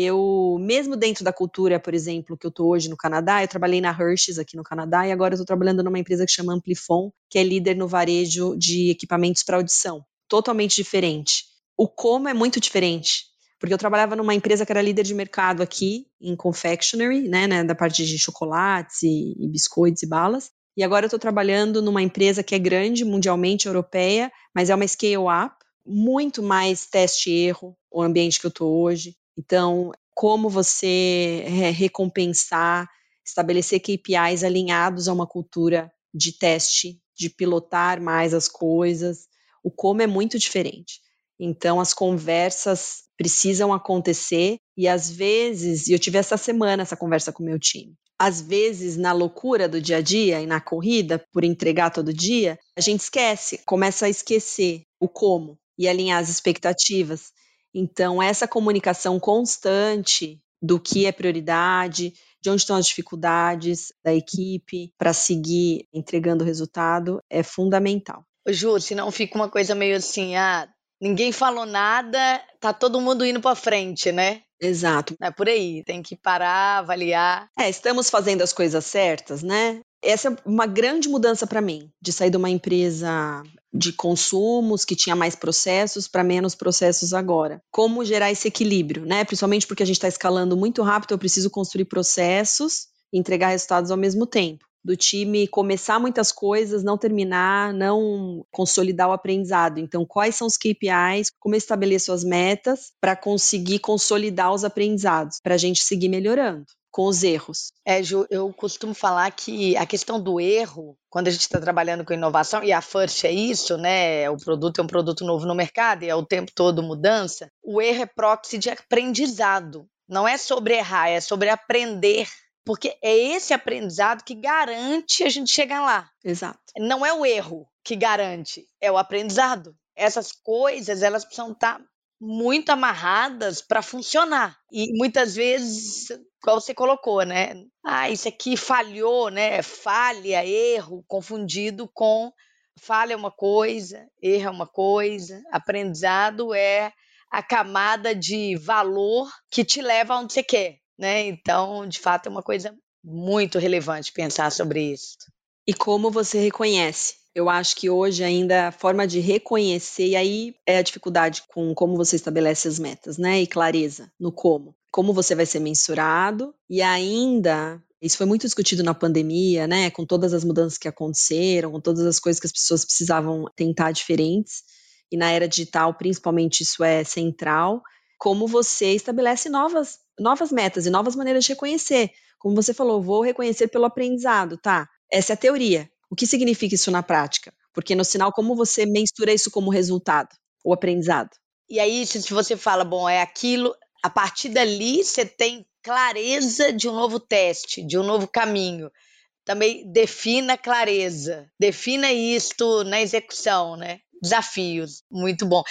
Eu, mesmo dentro da cultura, por exemplo, que eu estou hoje no Canadá, eu trabalhei na Hershey's aqui no Canadá e agora estou trabalhando numa empresa que chama Amplifon, que é líder no varejo de equipamentos para audição. Totalmente diferente. O como é muito diferente. Porque eu trabalhava numa empresa que era líder de mercado aqui, em confectionery, né, né da parte de chocolates e, e biscoitos e balas. E agora eu estou trabalhando numa empresa que é grande, mundialmente europeia, mas é uma scale-up, muito mais teste e erro, o ambiente que eu estou hoje. Então, como você recompensar, estabelecer KPIs alinhados a uma cultura de teste, de pilotar mais as coisas, o como é muito diferente. Então, as conversas precisam acontecer e às vezes, e eu tive essa semana essa conversa com meu time. Às vezes, na loucura do dia a dia e na corrida por entregar todo dia, a gente esquece, começa a esquecer o como e alinhar as expectativas. Então, essa comunicação constante do que é prioridade, de onde estão as dificuldades da equipe para seguir entregando o resultado é fundamental. Ju, senão fica uma coisa meio assim, ah, ninguém falou nada, tá todo mundo indo para frente, né? Exato. É por aí, tem que parar, avaliar. É, estamos fazendo as coisas certas, né? Essa é uma grande mudança para mim, de sair de uma empresa de consumos que tinha mais processos para menos processos agora. Como gerar esse equilíbrio, né? Principalmente porque a gente está escalando muito rápido, eu preciso construir processos entregar resultados ao mesmo tempo. Do time começar muitas coisas, não terminar, não consolidar o aprendizado. Então, quais são os KPIs? Como eu estabeleço as metas para conseguir consolidar os aprendizados, para a gente seguir melhorando com os erros. É, Ju, eu costumo falar que a questão do erro, quando a gente está trabalhando com inovação, e a First é isso, né? O produto é um produto novo no mercado e é o tempo todo mudança. O erro é proxy de aprendizado. Não é sobre errar, é sobre aprender. Porque é esse aprendizado que garante a gente chegar lá. Exato. Não é o erro que garante, é o aprendizado. Essas coisas, elas precisam estar tá muito amarradas para funcionar. E muitas vezes, como você colocou, né? Ah, isso aqui falhou, né? Falha, erro, confundido com falha é uma coisa, erro é uma coisa, aprendizado é a camada de valor que te leva aonde você quer, né? Então, de fato, é uma coisa muito relevante pensar sobre isso. E como você reconhece eu acho que hoje ainda a forma de reconhecer, e aí é a dificuldade com como você estabelece as metas, né? E clareza no como. Como você vai ser mensurado, e ainda isso foi muito discutido na pandemia, né? Com todas as mudanças que aconteceram, com todas as coisas que as pessoas precisavam tentar diferentes. E na era digital, principalmente, isso é central. Como você estabelece novas, novas metas e novas maneiras de reconhecer. Como você falou, vou reconhecer pelo aprendizado, tá? Essa é a teoria. O que significa isso na prática? Porque no sinal, como você mensura isso como resultado, o aprendizado? E aí, se você fala, bom, é aquilo, a partir dali você tem clareza de um novo teste, de um novo caminho. Também defina clareza, defina isto na execução, né? Desafios, muito bom.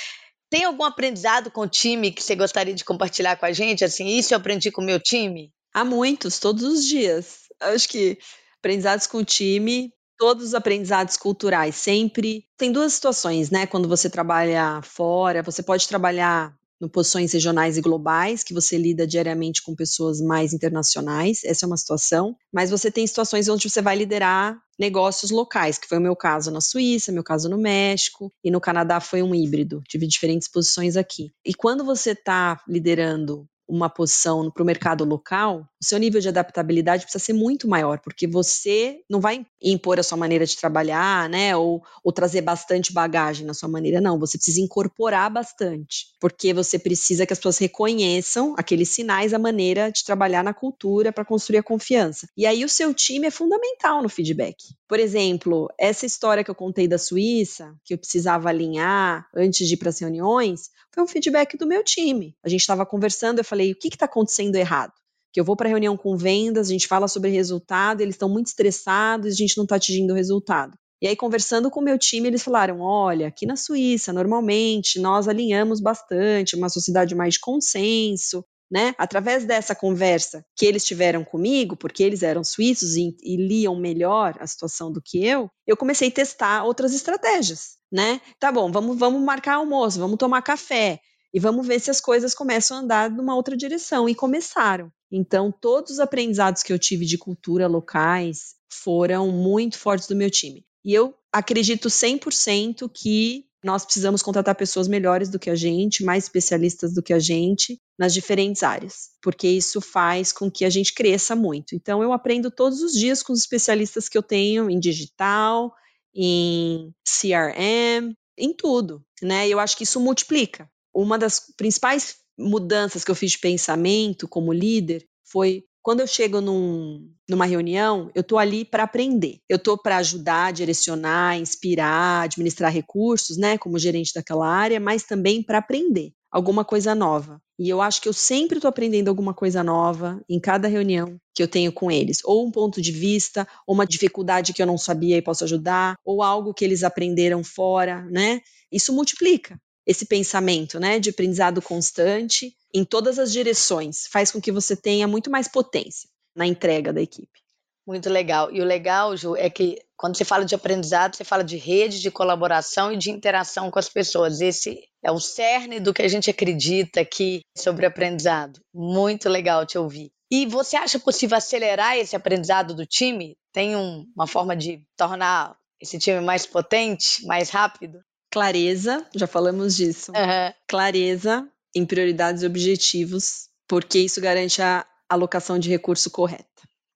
Tem algum aprendizado com o time que você gostaria de compartilhar com a gente? Assim, isso eu aprendi com o meu time? Há muitos, todos os dias. Acho que aprendizados com o time todos os aprendizados culturais, sempre. Tem duas situações, né? Quando você trabalha fora, você pode trabalhar em posições regionais e globais, que você lida diariamente com pessoas mais internacionais, essa é uma situação, mas você tem situações onde você vai liderar negócios locais, que foi o meu caso na Suíça, meu caso no México, e no Canadá foi um híbrido, tive diferentes posições aqui. E quando você está liderando uma posição para o mercado local, o seu nível de adaptabilidade precisa ser muito maior, porque você não vai impor a sua maneira de trabalhar, né? Ou, ou trazer bastante bagagem na sua maneira, não. Você precisa incorporar bastante, porque você precisa que as pessoas reconheçam aqueles sinais, a maneira de trabalhar na cultura para construir a confiança. E aí o seu time é fundamental no feedback. Por exemplo, essa história que eu contei da Suíça, que eu precisava alinhar antes de ir para as reuniões, foi um feedback do meu time. A gente estava conversando, eu falei: o que está acontecendo errado? Que eu vou para reunião com vendas, a gente fala sobre resultado, eles estão muito estressados, a gente não está atingindo o resultado. E aí, conversando com o meu time, eles falaram: olha, aqui na Suíça, normalmente, nós alinhamos bastante, uma sociedade mais de consenso, né? Através dessa conversa que eles tiveram comigo, porque eles eram suíços e, e, liam melhor a situação do que eu, eu comecei a testar outras estratégias, né? Tá bom, vamos, vamos marcar almoço, vamos tomar café e vamos ver se as coisas começam a andar numa outra direção. E começaram. Então, todos os aprendizados que eu tive de cultura locais foram muito fortes do meu time. E eu acredito 100% que nós precisamos contratar pessoas melhores do que a gente, mais especialistas do que a gente, nas diferentes áreas, porque isso faz com que a gente cresça muito. Então, eu aprendo todos os dias com os especialistas que eu tenho em digital, em CRM, em tudo, né? Eu acho que isso multiplica. Uma das principais mudanças que eu fiz de pensamento como líder foi quando eu chego num, numa reunião, eu estou ali para aprender. Eu estou para ajudar, direcionar, inspirar, administrar recursos, né, como gerente daquela área, mas também para aprender alguma coisa nova. E eu acho que eu sempre estou aprendendo alguma coisa nova em cada reunião que eu tenho com eles. Ou um ponto de vista, ou uma dificuldade que eu não sabia e posso ajudar, ou algo que eles aprenderam fora, né? Isso multiplica esse pensamento, né, de aprendizado constante em todas as direções, faz com que você tenha muito mais potência na entrega da equipe. Muito legal. E o legal, Ju, é que quando você fala de aprendizado, você fala de rede, de colaboração e de interação com as pessoas. Esse é o cerne do que a gente acredita aqui sobre aprendizado. Muito legal te ouvir. E você acha possível acelerar esse aprendizado do time? Tem um, uma forma de tornar esse time mais potente, mais rápido? Clareza, já falamos disso. Uhum. Clareza em prioridades e objetivos, porque isso garante a alocação de recurso correta.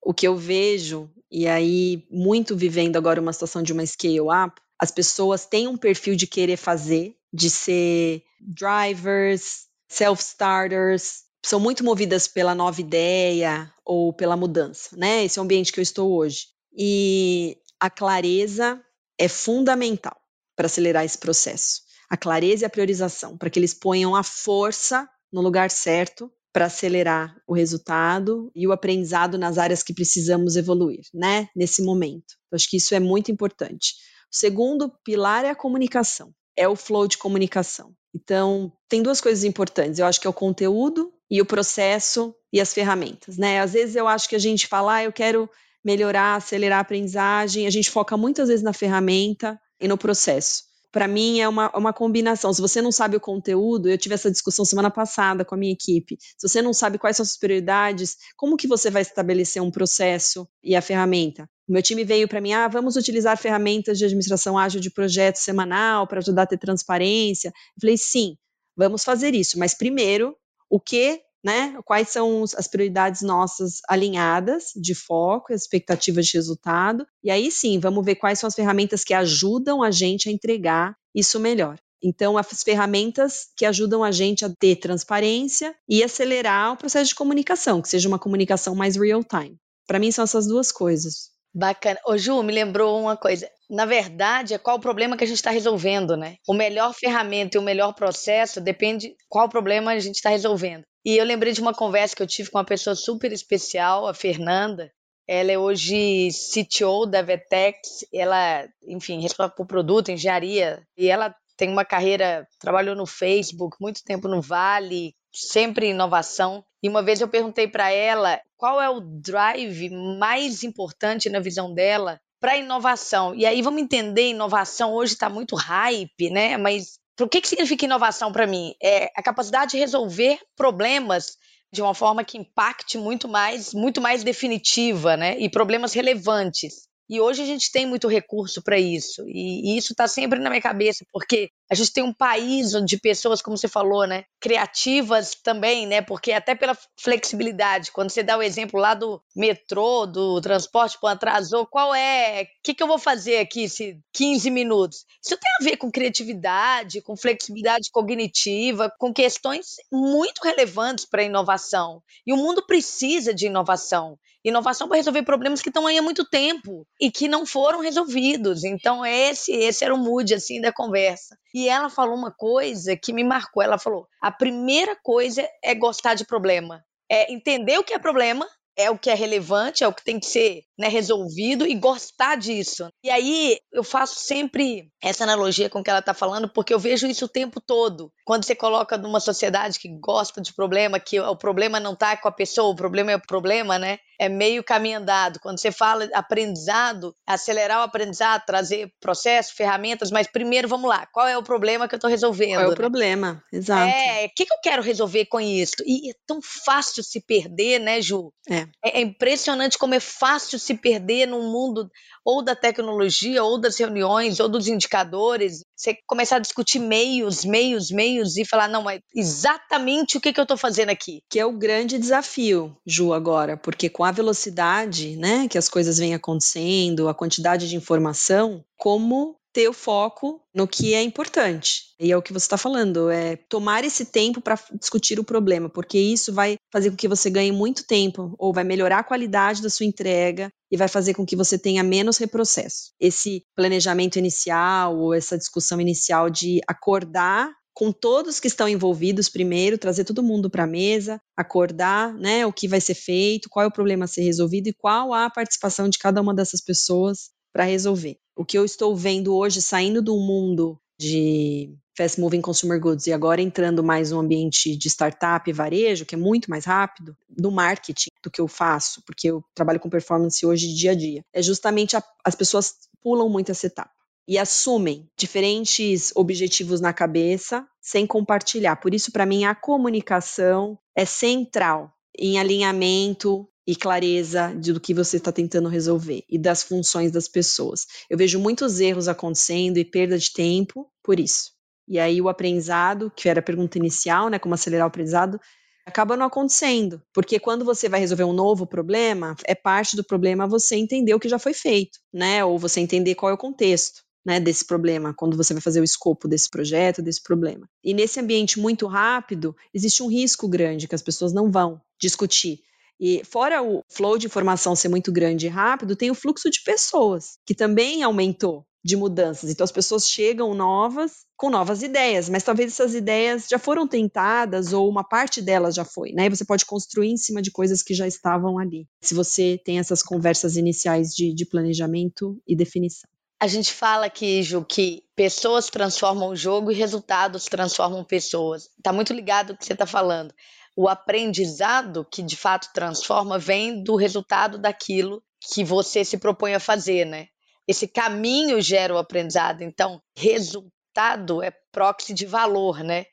o que eu vejo, e aí muito vivendo agora uma situação de uma scale up, as pessoas têm um perfil de querer fazer, de ser drivers, self-starters, são muito movidas pela nova ideia ou pela mudança, né? Esse é o ambiente que eu estou hoje. E a clareza é fundamental para acelerar esse processo. A clareza e a priorização, para que eles ponham a força no lugar certo para acelerar o resultado e o aprendizado nas áreas que precisamos evoluir, né? Nesse momento. Eu acho que isso é muito importante. O segundo pilar é a comunicação, é o flow de comunicação. Então, tem duas coisas importantes. Eu acho que é o conteúdo e o processo e as ferramentas, né? Às vezes eu acho que a gente fala, ah, eu quero melhorar, acelerar a aprendizagem, a gente foca muitas vezes na ferramenta e no processo para mim é uma, uma combinação. Se você não sabe o conteúdo, eu tive essa discussão semana passada com a minha equipe. Se você não sabe quais são as prioridades, como que você vai estabelecer um processo e a ferramenta? Meu time veio para mim, ah, vamos utilizar ferramentas de administração ágil de projeto semanal para ajudar a ter transparência. Eu falei, sim, vamos fazer isso, mas primeiro, o que né? Quais são as prioridades nossas alinhadas de foco, as expectativas de resultado. E aí sim, vamos ver quais são as ferramentas que ajudam a gente a entregar isso melhor. Então, as ferramentas que ajudam a gente a ter transparência e acelerar o processo de comunicação, que seja uma comunicação mais real time. Para mim, são essas duas coisas. Bacana. Ô, Ju, me lembrou uma coisa. Na verdade, é qual o problema que a gente está resolvendo, né? O melhor ferramenta e o melhor processo depende qual problema a gente está resolvendo. E eu lembrei de uma conversa que eu tive com uma pessoa super especial, a Fernanda. Ela é hoje CTO da Vetex. Ela, enfim, responsável por produto, engenharia. E ela tem uma carreira, trabalhou no Facebook, muito tempo no Vale, sempre inovação. E uma vez eu perguntei para ela qual é o drive mais importante na visão dela para inovação. E aí vamos entender, inovação hoje está muito hype, né? Mas o que, que significa inovação para mim? É a capacidade de resolver problemas de uma forma que impacte muito mais, muito mais definitiva, né? E problemas relevantes. E hoje a gente tem muito recurso para isso. E, e isso está sempre na minha cabeça, porque a gente tem um país de pessoas, como você falou, né, criativas também, né, porque até pela flexibilidade, quando você dá o exemplo lá do metrô, do transporte, pô, atrasou, qual é, o que, que eu vou fazer aqui se 15 minutos? Isso tem a ver com criatividade, com flexibilidade cognitiva, com questões muito relevantes para a inovação. E o mundo precisa de inovação. Inovação para resolver problemas que estão aí há muito tempo e que não foram resolvidos. Então esse esse era o mood assim da conversa. E ela falou uma coisa que me marcou. Ela falou: "A primeira coisa é gostar de problema. É entender o que é problema é o que é relevante, é o que tem que ser né, resolvido e gostar disso. E aí eu faço sempre essa analogia com o que ela está falando, porque eu vejo isso o tempo todo. Quando você coloca numa sociedade que gosta de problema, que o problema não está com a pessoa, o problema é o problema, né? É meio caminho andado. Quando você fala aprendizado, acelerar o aprendizado, trazer processo, ferramentas, mas primeiro vamos lá, qual é o problema que eu estou resolvendo? Qual é o né? problema? Exato. É, o que, que eu quero resolver com isso? E é tão fácil se perder, né, Ju? É. É, é impressionante como é fácil se perder num mundo ou da tecnologia, ou das reuniões, ou dos indicadores. Você começar a discutir meios, meios, meios e falar, não, mas exatamente o que, que eu estou fazendo aqui. Que é o grande desafio, Ju, agora, porque com a velocidade né, que as coisas vêm acontecendo, a quantidade de informação, como ter o foco no que é importante. E é o que você está falando, é tomar esse tempo para discutir o problema, porque isso vai fazer com que você ganhe muito tempo, ou vai melhorar a qualidade da sua entrega e vai fazer com que você tenha menos reprocesso. Esse planejamento inicial, ou essa discussão inicial de acordar com todos que estão envolvidos primeiro, trazer todo mundo para a mesa, acordar, né, o que vai ser feito, qual é o problema a ser resolvido e qual a participação de cada uma dessas pessoas para resolver. O que eu estou vendo hoje, saindo do mundo de fast moving consumer goods e agora entrando mais no ambiente de startup e varejo, que é muito mais rápido, do marketing do que eu faço, porque eu trabalho com performance hoje dia a dia, é justamente a, as pessoas pulam muito essa etapa e assumem diferentes objetivos na cabeça sem compartilhar. Por isso, para mim, a comunicação é central em alinhamento e clareza do que você está tentando resolver e das funções das pessoas. Eu vejo muitos erros acontecendo e perda de tempo por isso. E aí o aprendizado, que era a pergunta inicial, né, como acelerar o aprendizado, acaba não acontecendo. Porque quando você vai resolver um novo problema, é parte do problema você entender o que já foi feito, né? Ou você entender qual é o contexto. Né, desse problema, quando você vai fazer o escopo desse projeto, desse problema. E nesse ambiente muito rápido, existe um risco grande que as pessoas não vão discutir. E fora o flow de informação ser muito grande e rápido, tem o fluxo de pessoas, que também aumentou de mudanças. Então as pessoas chegam novas com novas ideias, mas talvez essas ideias já foram tentadas ou uma parte delas já foi, né? Você pode construir em cima de coisas que já estavam ali. Se você tem essas conversas iniciais de, de planejamento e definição. A gente fala aqui, Ju, que pessoas transformam o jogo e resultados transformam pessoas. Tá muito ligado o que você está falando. O aprendizado que de fato transforma vem do resultado daquilo que você se propõe a fazer, né? Esse caminho gera o aprendizado. Então, resultado é proxy de valor, né?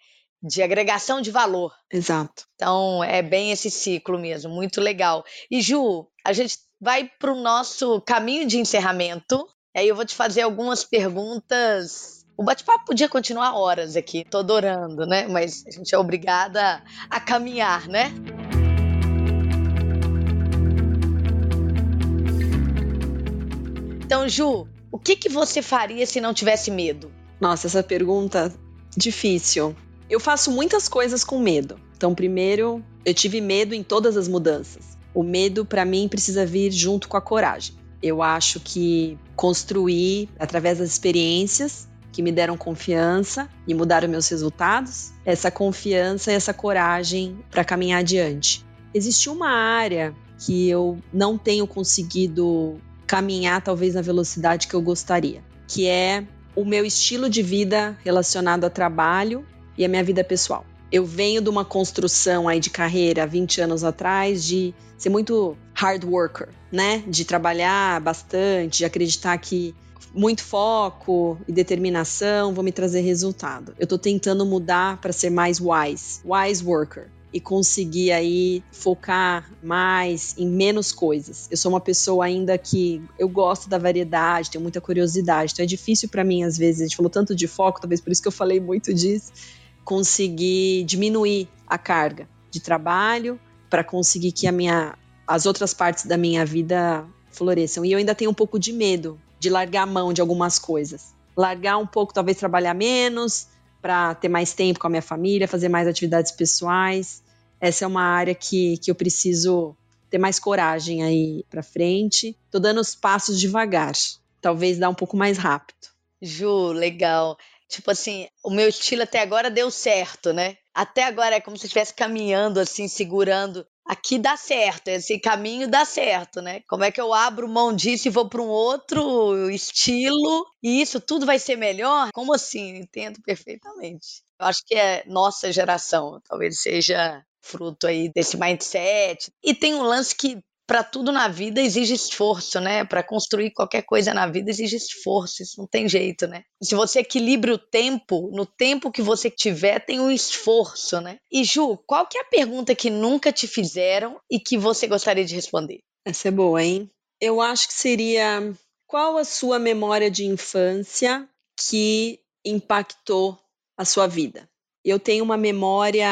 De agregação de valor. Exato. Então, é bem esse ciclo mesmo, muito legal. E Ju, a gente vai para o nosso caminho de encerramento. Aí eu vou te fazer algumas perguntas. O bate-papo podia continuar horas aqui, tô adorando, né? Mas a gente é obrigada a caminhar, né? Então, Ju, o que, que você faria se não tivesse medo? Nossa, essa pergunta difícil. Eu faço muitas coisas com medo. Então, primeiro, eu tive medo em todas as mudanças. O medo, para mim, precisa vir junto com a coragem. Eu acho que construir através das experiências que me deram confiança e mudaram meus resultados, essa confiança e essa coragem para caminhar adiante. Existe uma área que eu não tenho conseguido caminhar talvez na velocidade que eu gostaria, que é o meu estilo de vida relacionado a trabalho e a minha vida pessoal. Eu venho de uma construção aí de carreira há 20 anos atrás de ser muito hard worker, né? De trabalhar bastante, de acreditar que muito foco e determinação vão me trazer resultado. Eu estou tentando mudar para ser mais wise, wise worker e conseguir aí focar mais em menos coisas. Eu sou uma pessoa ainda que eu gosto da variedade, tenho muita curiosidade, então é difícil para mim às vezes, a gente falou tanto de foco, talvez por isso que eu falei muito disso, conseguir diminuir a carga de trabalho para conseguir que a minha, as outras partes da minha vida floresçam. E eu ainda tenho um pouco de medo de largar a mão de algumas coisas. Largar um pouco, talvez trabalhar menos, para ter mais tempo com a minha família, fazer mais atividades pessoais. Essa é uma área que, que eu preciso ter mais coragem aí para frente. Tô dando os passos devagar, talvez dar um pouco mais rápido. Ju, legal. Tipo assim, o meu estilo até agora deu certo, né? Até agora é como se estivesse caminhando assim, segurando. Aqui dá certo, esse caminho dá certo, né? Como é que eu abro mão disso e vou para um outro estilo e isso tudo vai ser melhor? Como assim? Entendo perfeitamente. Eu acho que é nossa geração, talvez seja fruto aí desse mindset. E tem um lance que para tudo na vida exige esforço, né? Para construir qualquer coisa na vida exige esforço, isso não tem jeito, né? Se você equilibra o tempo, no tempo que você tiver tem um esforço, né? E Ju, qual que é a pergunta que nunca te fizeram e que você gostaria de responder? Essa é boa, hein? Eu acho que seria qual a sua memória de infância que impactou a sua vida? Eu tenho uma memória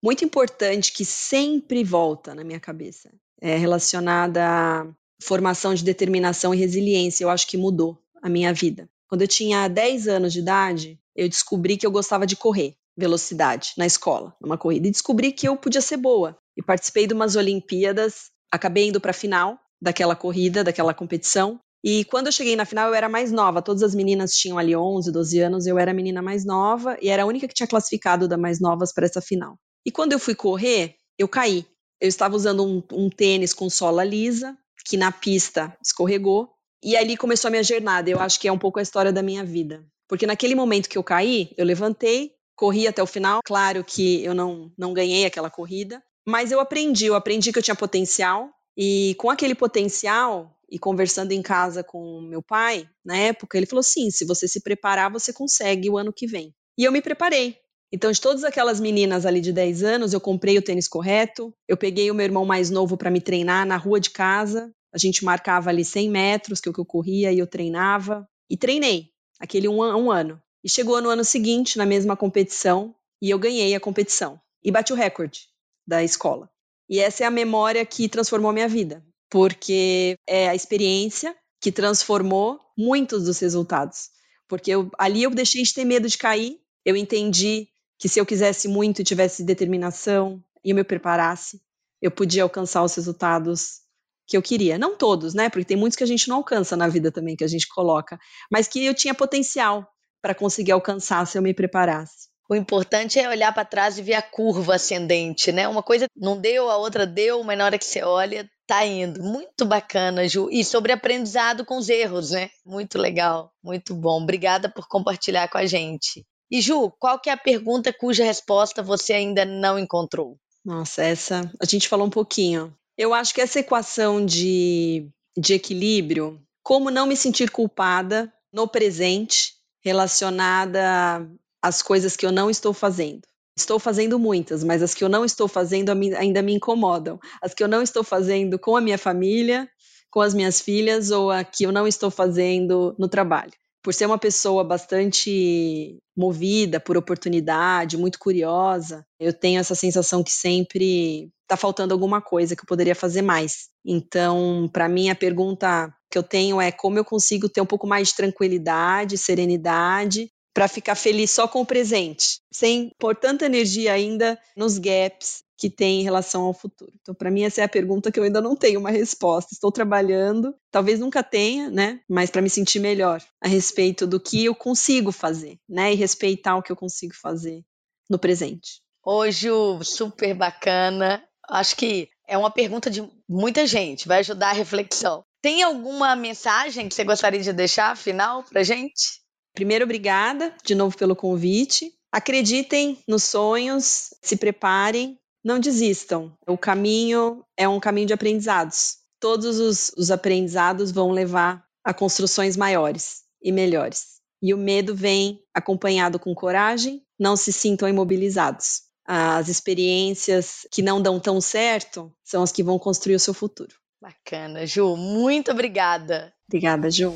muito importante que sempre volta na minha cabeça é, relacionada à formação de determinação e resiliência. Eu acho que mudou a minha vida. Quando eu tinha 10 anos de idade, eu descobri que eu gostava de correr velocidade na escola, numa corrida, e descobri que eu podia ser boa. E participei de umas Olimpíadas, acabei indo para a final daquela corrida, daquela competição. E quando eu cheguei na final, eu era mais nova. Todas as meninas tinham ali 11, 12 anos, eu era a menina mais nova e era a única que tinha classificado da mais novas para essa final. E quando eu fui correr, eu caí eu estava usando um, um tênis com sola lisa, que na pista escorregou, e ali começou a minha jornada. Eu acho que é um pouco a história da minha vida. Porque naquele momento que eu caí, eu levantei, corri até o final. Claro que eu não, não ganhei aquela corrida, mas eu aprendi. Eu aprendi que eu tinha potencial, e com aquele potencial, e conversando em casa com meu pai, na época, ele falou: sim, se você se preparar, você consegue o ano que vem. E eu me preparei. Então, de todas aquelas meninas ali de 10 anos, eu comprei o tênis correto, eu peguei o meu irmão mais novo para me treinar na rua de casa, a gente marcava ali 100 metros, que é o que eu corria, e eu treinava, e treinei, aquele um, um ano. E chegou no ano seguinte, na mesma competição, e eu ganhei a competição. E bati o recorde. da escola. E essa é a memória que transformou minha vida, porque é a experiência que transformou muitos dos resultados. Porque eu, ali eu deixei de ter medo de cair, eu entendi que se eu quisesse muito e tivesse determinação e eu me preparasse, eu podia alcançar os resultados que eu queria. Não todos, né? Porque tem muitos que a gente não alcança na vida também, que a gente coloca, mas que eu tinha potencial para conseguir alcançar se eu me preparasse. O importante é olhar para trás e ver a curva ascendente, né? Uma coisa não deu, a outra deu, mas na hora que você olha, tá indo. Muito bacana, Ju. E sobre aprendizado com os erros, né? Muito legal, muito bom. Obrigada por compartilhar com a gente. E Ju, qual que é a pergunta cuja resposta você ainda não encontrou? Nossa, essa a gente falou um pouquinho. Eu acho que essa equação de, de equilíbrio, como não me sentir culpada no presente relacionada às coisas que eu não estou fazendo. Estou fazendo muitas, mas as que eu não estou fazendo ainda me incomodam. As que eu não estou fazendo com a minha família, com as minhas filhas, ou a que eu não estou fazendo no trabalho por ser uma pessoa bastante movida por oportunidade, muito curiosa, eu tenho essa sensação que sempre está faltando alguma coisa que eu poderia fazer mais. Então, para mim, a pergunta que eu tenho é como eu consigo ter um pouco mais de tranquilidade, serenidade, para ficar feliz só com o presente, sem pôr tanta energia ainda nos gaps que tem em relação ao futuro? Então, para mim, essa é a pergunta que eu ainda não tenho uma resposta. Estou trabalhando, talvez nunca tenha, né? Mas para me sentir melhor a respeito do que eu consigo fazer, né? E respeitar o que eu consigo fazer no presente. Hoje, super bacana. Acho que é uma pergunta de muita gente, vai ajudar a reflexão. Tem alguma mensagem que você gostaria de deixar final para gente? Primeiro, obrigada de novo pelo convite. Acreditem nos sonhos, se preparem, não desistam. O caminho é um caminho de aprendizados. Todos os, os aprendizados vão levar a construções maiores e melhores. E o medo vem acompanhado com coragem, não se sintam imobilizados. As experiências que não dão tão certo são as que vão construir o seu futuro. Bacana, Ju. Muito obrigada. Obrigada, Ju.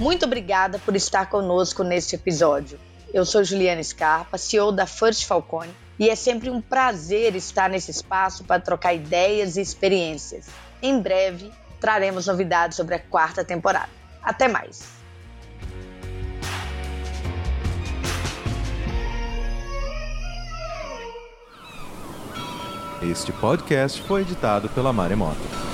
Muito obrigada por estar conosco neste episódio. Eu sou Juliana Scarpa, CEO da First Falcone, e é sempre um prazer estar nesse espaço para trocar ideias e experiências. Em breve, traremos novidades sobre a quarta temporada. Até mais! Este podcast foi editado pela Maremoto.